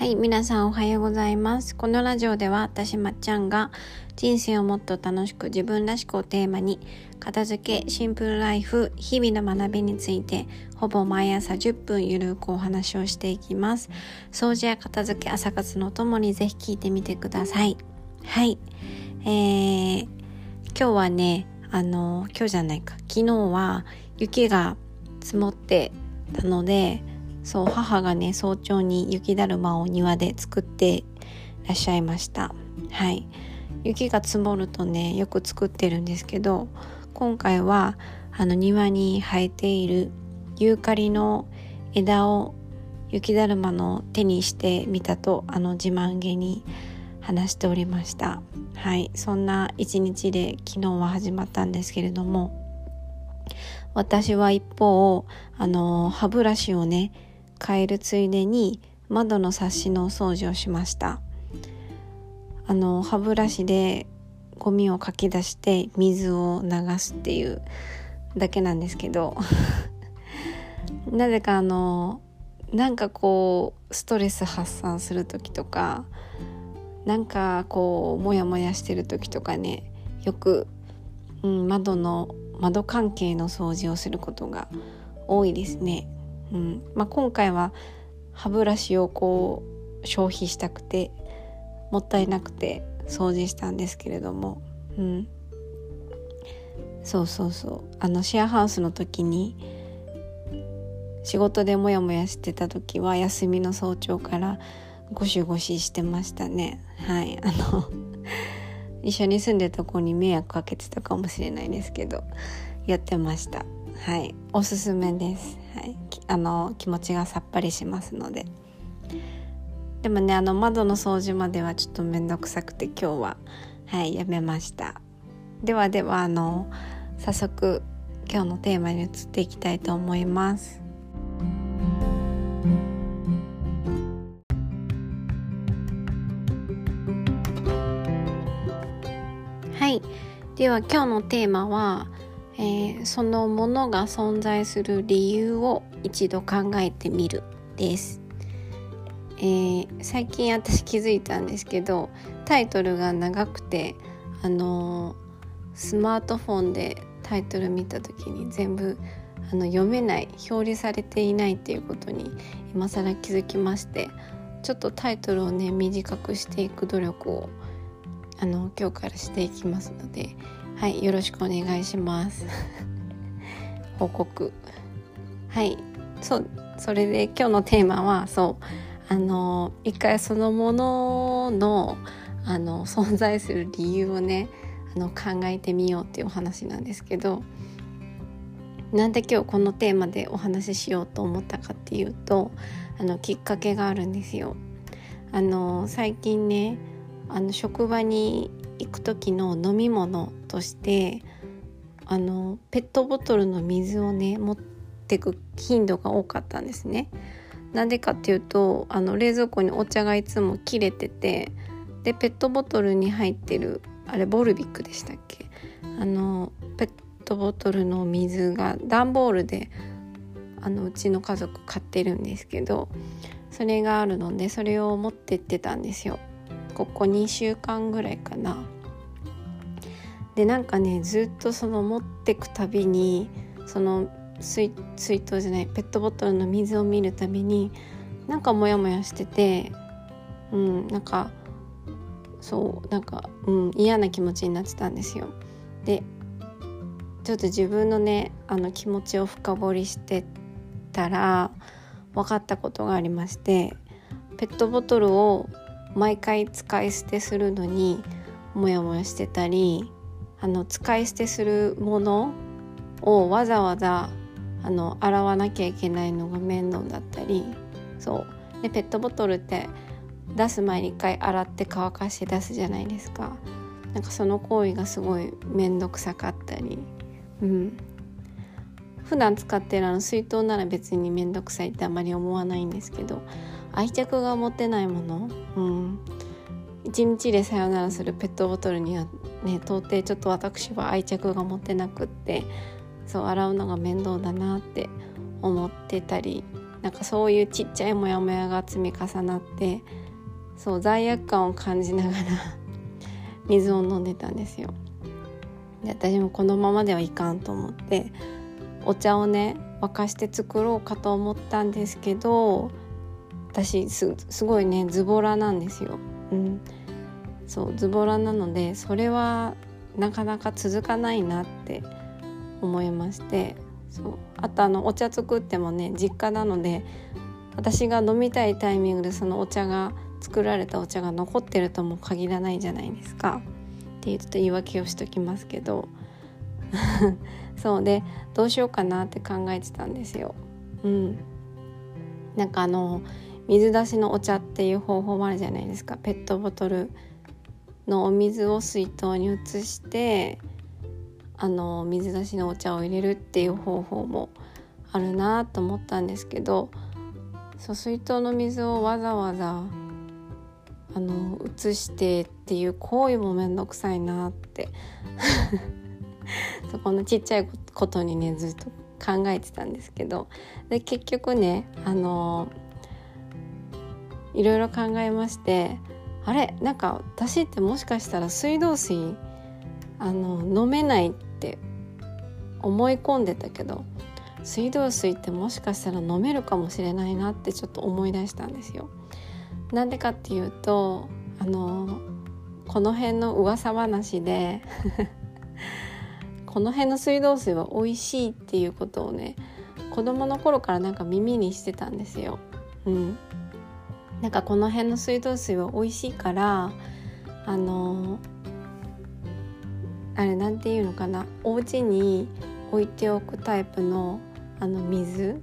はい、皆さんおはようございます。このラジオでは私まっちゃんが人生をもっと楽しく自分らしくをテーマに片付け、シンプルライフ、日々の学びについてほぼ毎朝10分ゆるくお話をしていきます。掃除や片付け、朝活のともにぜひ聞いてみてください。はい、えー、今日はね、あの、今日じゃないか、昨日は雪が積もってたので、そう母がね早朝に雪だるまを庭で作ってらっしゃいました。はい。雪が積もるとねよく作ってるんですけど今回はあの庭に生えているユーカリの枝を雪だるまの手にしてみたとあの自慢げに話しておりました。はい。そんな一日で昨日は始まったんですけれども私は一方あの歯ブラシをね変えるついでに窓のサッシのお掃除をしましたあの歯ブラシでゴミをかき出して水を流すっていうだけなんですけど なぜかあのなんかこうストレス発散する時とかなんかこうモヤモヤしてる時とかねよく、うん、窓の窓関係の掃除をすることが多いですね。うん。まあ、今回は歯ブラシをこう消費したくてもったいなくて掃除したんですけれども、うん、そうそうそう。あのシェアハウスの時に仕事でモヤモヤしてた時は休みの早朝からゴシゴシしてましたね。はい。あの一緒に住んでた子に迷惑かけてたかもしれないですけどやってました。はい。おすすめです、はい、あの気持ちがさっぱりしますので。でもねあの窓の掃除まではちょっと面倒くさくて今日は。はいやめました。ではではあの早速今日のテーマに移っていきたいと思います。はい。では今日のテーマはえー、そのものが存在する理由を一度考えてみるです、えー、最近私気づいたんですけどタイトルが長くてあのー、スマートフォンでタイトル見た時に全部あの読めない表示されていないっていうことに今更気づきましてちょっとタイトルをね短くしていく努力をあの今日からしていきますのではいよろしくお願いします 報告はいそうそれで今日のテーマはそうあの一回そのもののあの存在する理由をねあの考えてみようっていうお話なんですけどなんで今日このテーマでお話ししようと思ったかっていうとあのきっかけがあるんですよ。あの最近ねあの職場に行く時の飲み物としてあのペットボトルの水をね持ってく頻度が多かったんですね。なんでかっていうとあの冷蔵庫にお茶がいつも切れててでペットボトルに入ってるあれボルビックでしたっけ？あのペットボトルの水が段ボールであのうちの家族買ってるんですけどそれがあるのでそれを持ってってたんですよ。ここ2週間ぐらいかなでなんかねずっとその持ってくたびにその水水筒じゃないペットボトルの水を見るたびになんかモヤモヤしててうんなんかそうなんか、うん、嫌な気持ちになってたんですよ。でちょっと自分のねあの気持ちを深掘りしてたら分かったことがありましてペットボトルを毎回使い捨てするのにモヤモヤしてたりあの使い捨てするものをわざわざあの洗わなきゃいけないのが面倒だったりそう。でペットボトルって出す前に一回洗って乾かして出すじゃないですか。なんかその行為がすごい面倒くさかったり。うん。普段使ってるあの水筒なら別に面倒くさいってあまり思わないんですけど愛着が持てないもの、うん、一日でさよならするペットボトルにはね到底ちょっと私は愛着が持てなくってそう洗うのが面倒だなって思ってたりなんかそういうちっちゃいモヤモヤが積み重なってそう罪悪感を感じながら 水を飲んでたんですよ。で私もこのままではいかんと思ってお茶をね沸かして作ろうかと思ったんですけど私すごいねズボラなんですよ。うん、そうズボラなのでそれはなかなか続かないなって思いましてそう。あとあのお茶作ってもね実家なので私が飲みたいタイミングでそのお茶が作られたお茶が残ってるとも限らないじゃないですか。っていうちょっと言い訳をしときますけど。そう。でどうしようかなって考えてたんですよ。うん、なんかあの水出しのお茶っていう方法もあるじゃないですか。ペットボトルのお水を水筒に移してあの水出しのお茶を入れるっていう方法もあるなと思ったんですけどそう水筒の水をわざわざあの移してっていう行為も面倒くさいなって。そこのちっちゃいことにねずっと考えてたんですけど。で結局ねあのいろいろ考えましてあれなんか私ってもしかしたら水道水あの飲めないって思い込んでたけど水道水ってもしかしたら飲めるかもしれないなってちょっと思い出したんですよ。なんでかっていうとあのこの辺の噂話で この辺の水道水は美味しいっていうことをね子供の頃からなんか耳にしてたんですよ。うん、なんかこの辺の水道水は美味しいからあのあれなんていうのかなお家に置いておくタイプのあの水？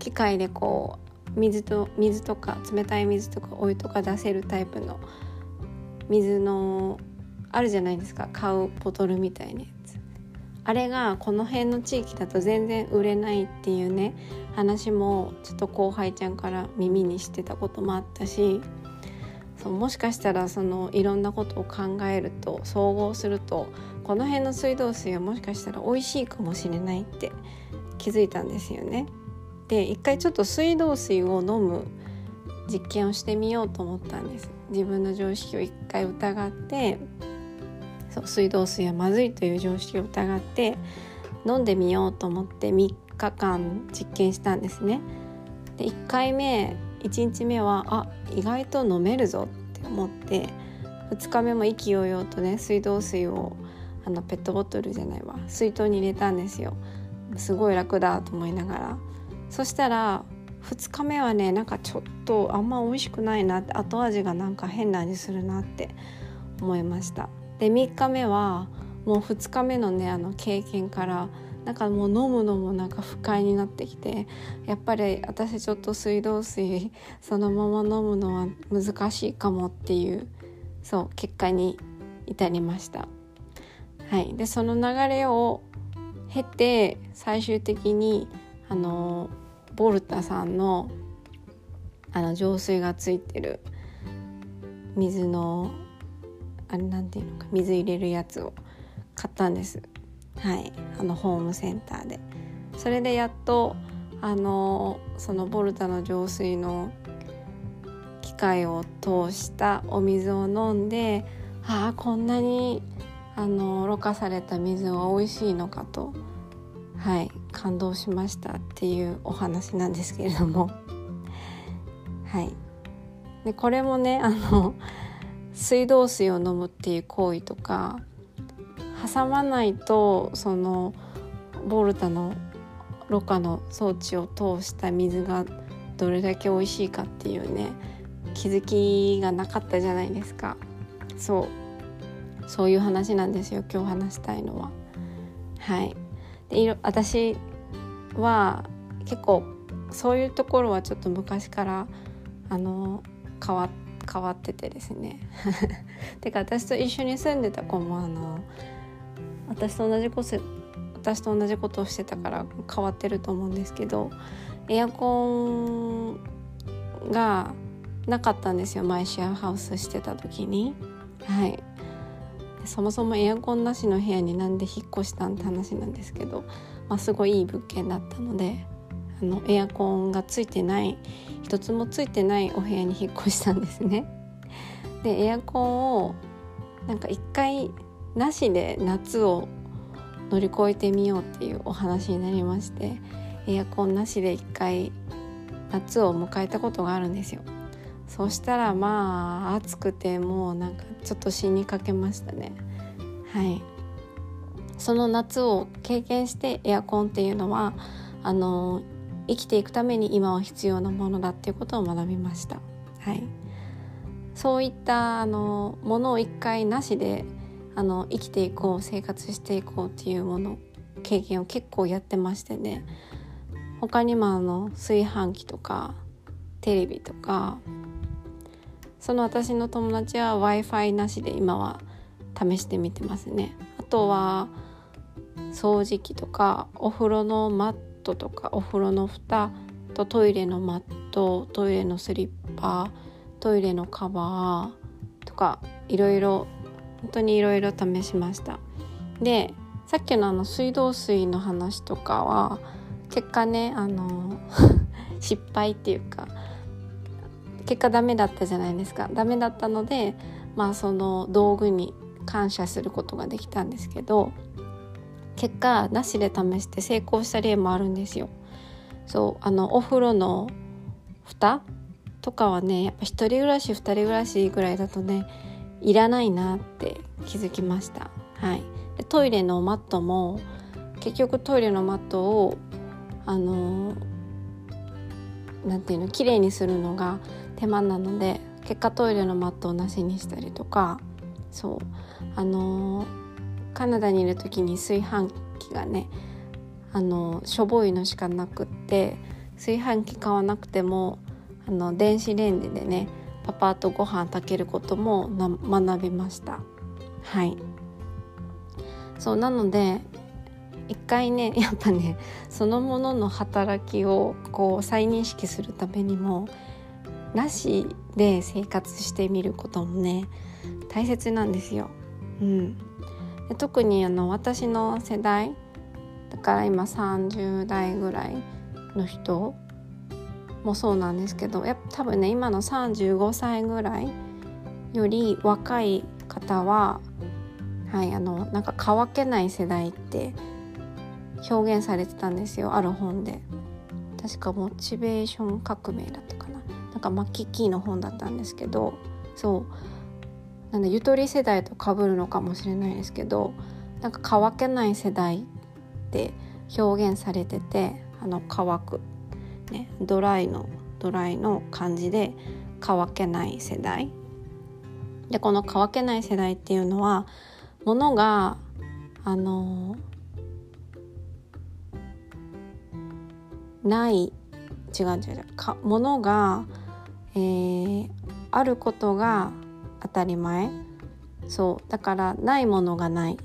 機械でこう水と水とか冷たい水とかお湯とか出せるタイプの水のあるじゃないですか。買うボトルみたいなやつ。あれがこの辺の地域だと全然売れないっていうね話もちょっと後輩ちゃんから耳にしてたこともあったしそうもしかしたらそのいろんなことを考えると総合するとこの辺の水道水はもしかしたら美味しいかもしれないって気づいたんですよね。で一回ちょっと水道水を飲む実験をしてみようと思ったんです自分の常識を一回疑ってそう水道水はまずいという常識を疑って飲んでみようと思って3日間実験したんですね。で1回目1日目はあ意外と飲めるぞって思って2日目も意気揚々とね水道水をあのペットボトルじゃないわ水筒に入れたんですよ。すごい楽だと思いながら。そしたら2日目はねなんかちょっとあんま美味しくないなって後味がなんか変な味するなって思いました。で3日目はもう2日目のねあの経験からなんかもう飲むのもなんか不快になってきてやっぱり私ちょっと水道水そのまま飲むのは難しいかもっていうそう結果に至りました。はい、でその流れを経て最終的にあのボルタさんのあの浄水がついてる水のあれなんていうのか水入れるやつを買ったんです。はい。あのホームセンターで。それでやっとあのそのボルタの浄水の機械を通したお水を飲んでああこんなにあのろ過された水は美味しいのかとはい感動しましたっていうお話なんですけれども。はい。でこれもねあの水道水を飲むっていう行為とか挟まないとそのボルタのろ過の装置を通した水がどれだけ美味しいかっていうね気づきがなかったじゃないですか。そう。そういう話なんですよ今日話したいのは。はい。で私は結構そういうところはちょっと昔からあの変わっ変わっててですね。てか私と一緒に住んでた子もあの私と同じこと私と同じことをしてたから変わってると思うんですけどエアコンがなかったんですよ。前シェアハウスしてた時に。はい。そもそもエアコンなしの部屋になんで引っ越したんって話なんですけど、まあ、すごいいい物件だったのでのエアコンがついてない一つもついてないお部屋に引っ越したんですね。でエアコンをなんか一回なしで夏を乗り越えてみようっていうお話になりましてエアコンなしで一回夏を迎えたことがあるんですよ。そしたらまあ暑くてもうなんかちょっと死にかけましたね。はい。その夏を経験してエアコンっていうのはあの生きていくために今は必要なものだっていうことを学びました。はい。そういったあのものを一回なしであの生きていこう生活していこうっていうもの経験を結構やってましてね。他にもあの炊飯器とかテレビとかその私の友達は w i f i なしで今は試してみてますね。あとは掃除機とかお風呂のマットとかお風呂の蓋とトイレのマットトイレのスリッパトイレのカバーとかいろいろ本当にいろいろ試しました。でさっきのあの水道水の話とかは結果ねあの 失敗っていうか結果ダメだったじゃないですか。ダメだったのでまあその道具に感謝することができたんですけど結果なしで試して成功した例もあるんですよ。そうあのお風呂の蓋とかはねやっぱ一人暮らし二人暮らしぐらいだとねいらないなって気づきました。はい。でトイレのマットも結局トイレのマットをあのなんていうの綺麗にするのが手間なので結果トイレのマットをなしにしたりとかそうあのカナダにいる時に炊飯器がねあのしょぼいのしかなくって炊飯器買わなくてもあの電子レンジでねパパとご飯炊けることも学びました。はい。そうなので一回ね やっぱねそのものの働きをこう再認識するためにもなしで生活してみることもね大切なんですよ。うん、で特にあの私の世代だから今30代ぐらいの人もそうなんですけどやっぱ多分ね今の35歳ぐらいより若い方ははいあのなんか乾けない世代って表現されてたんですよある本で。確かモチベーション革命だったかな。なんかマッキーキーの本だったんですけどそう。なんでゆとり世代とかぶるのかもしれないですけどなんか乾けない世代って表現されててあの乾く、ね、ドライのドライの感じで乾けない世代。でこの乾けない世代っていうのはものがあのない違う違う違うかものが、えー、あることが当たり前。そう。だからないものがない。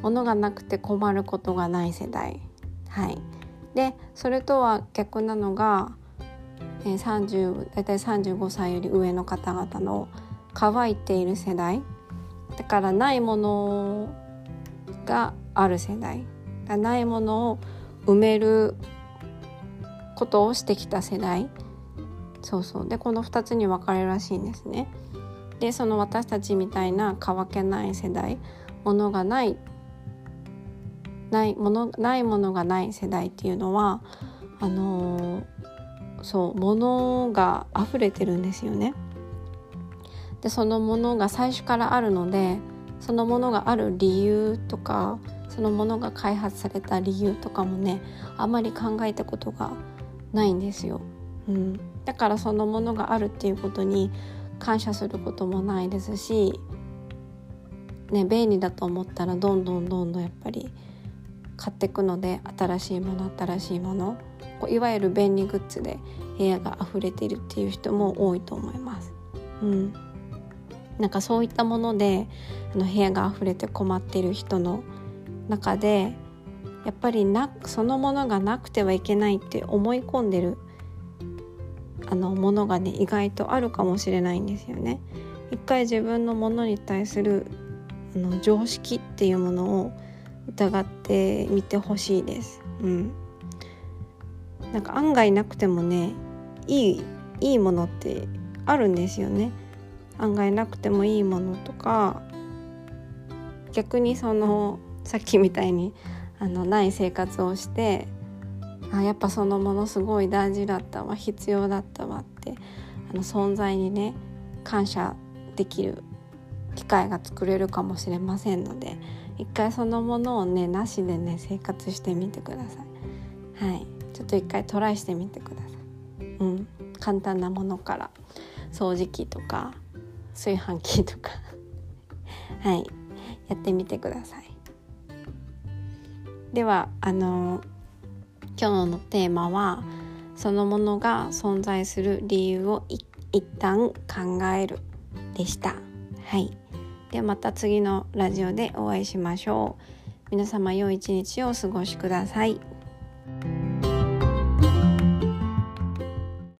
ものがなくて困ることがない世代。はい。でそれとは逆なのが、えー、30大体35歳より上の方々の乾いている世代。だからないものがある世代。ないものを埋めることをしてきた世代。そうそう。でこの2つに分かれるらしいんですね。でその私たちみたいな乾けない世代ものがないないものないものがない世代っていうのはあのー、そうものが溢れてるんですよね。でそのものが最初からあるのでそのものがある理由とかそのものが開発された理由とかもねあまり考えたことがないんですよ、うん、だからそのものがあるっていうことに感謝することもないですし、ね、便利だと思ったらどんどんどんどんやっぱり買っていくので新しいもの新しいものこういわゆる便利グッズで部屋が溢れてるっていう人も多いと思います。うん、なんかそういったものであの部屋が溢れて困っている人の中でやっぱりなそのものがなくてはいけないって思い込んでるあのものがね意外とあるかもしれないんですよね。一回自分のものに対するあの常識っていうものを疑ってみてほしいです。うん、なんか案外なくてもねいいいいものってあるんですよね案外なくてもいいものとか逆にそのさっきみたいにあのない生活をしてあやっぱそのものすごい大事だったわ。必要だったわって。あの存在にね感謝できる機会が作れるかもしれませんので一回そのものをねなしでね生活してみてください。はい。ちょっと一回トライしてみてください。うん。簡単なものから。掃除機とか炊飯器とか。はい。やってみてください。ではあの今日のテーマはそのものが存在する理由を一旦考えるでした。はい。ではまた次のラジオでお会いしましょう。皆様良い一日をお過ごしください。